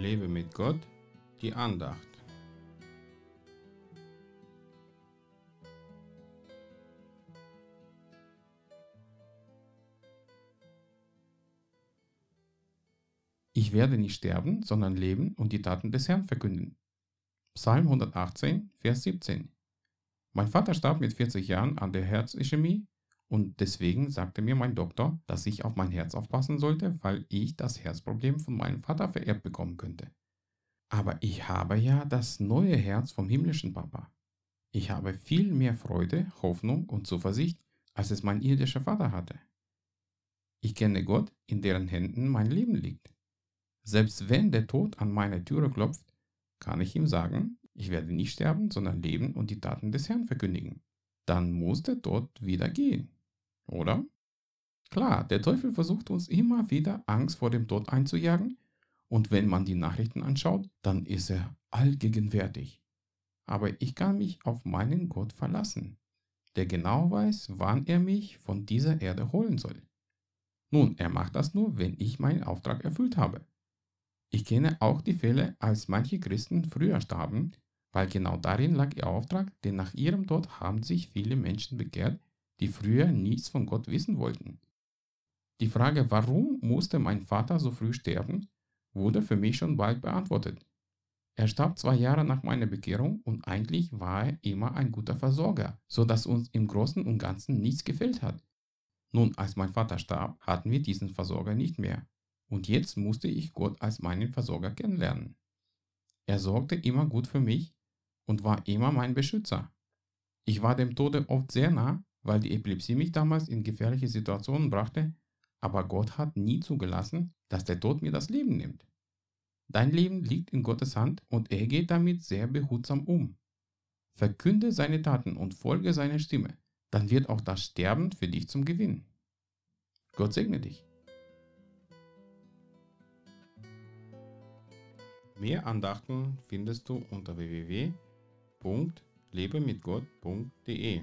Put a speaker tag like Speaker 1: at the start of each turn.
Speaker 1: Lebe mit Gott, die Andacht. Ich werde nicht sterben, sondern leben und die Taten des Herrn verkünden. Psalm 118, Vers 17. Mein Vater starb mit 40 Jahren an der Herzischämie und deswegen sagte mir mein Doktor, dass ich auf mein Herz aufpassen sollte, weil ich das Herzproblem von meinem Vater vererbt bekommen könnte. Aber ich habe ja das neue Herz vom himmlischen Papa. Ich habe viel mehr Freude, Hoffnung und Zuversicht, als es mein irdischer Vater hatte. Ich kenne Gott, in deren Händen mein Leben liegt. Selbst wenn der Tod an meine Türe klopft, kann ich ihm sagen, ich werde nicht sterben, sondern leben und die Taten des Herrn verkündigen. Dann muss der Tod wieder gehen. Oder? Klar, der Teufel versucht uns immer wieder Angst vor dem Tod einzujagen und wenn man die Nachrichten anschaut, dann ist er allgegenwärtig. Aber ich kann mich auf meinen Gott verlassen, der genau weiß, wann er mich von dieser Erde holen soll. Nun, er macht das nur, wenn ich meinen Auftrag erfüllt habe. Ich kenne auch die Fälle, als manche Christen früher starben, weil genau darin lag ihr Auftrag, denn nach ihrem Tod haben sich viele Menschen bekehrt, die früher nichts von Gott wissen wollten. Die Frage, warum musste mein Vater so früh sterben, wurde für mich schon bald beantwortet. Er starb zwei Jahre nach meiner Bekehrung und eigentlich war er immer ein guter Versorger, so dass uns im Großen und Ganzen nichts gefehlt hat. Nun, als mein Vater starb, hatten wir diesen Versorger nicht mehr. Und jetzt musste ich Gott als meinen Versorger kennenlernen. Er sorgte immer gut für mich und war immer mein Beschützer. Ich war dem Tode oft sehr nah, weil die Epilepsie mich damals in gefährliche Situationen brachte, aber Gott hat nie zugelassen, dass der Tod mir das Leben nimmt. Dein Leben liegt in Gottes Hand und er geht damit sehr behutsam um. Verkünde seine Taten und folge seiner Stimme, dann wird auch das Sterben für dich zum Gewinn. Gott segne dich. Mehr Andachten findest du unter www.lebemitgott.de.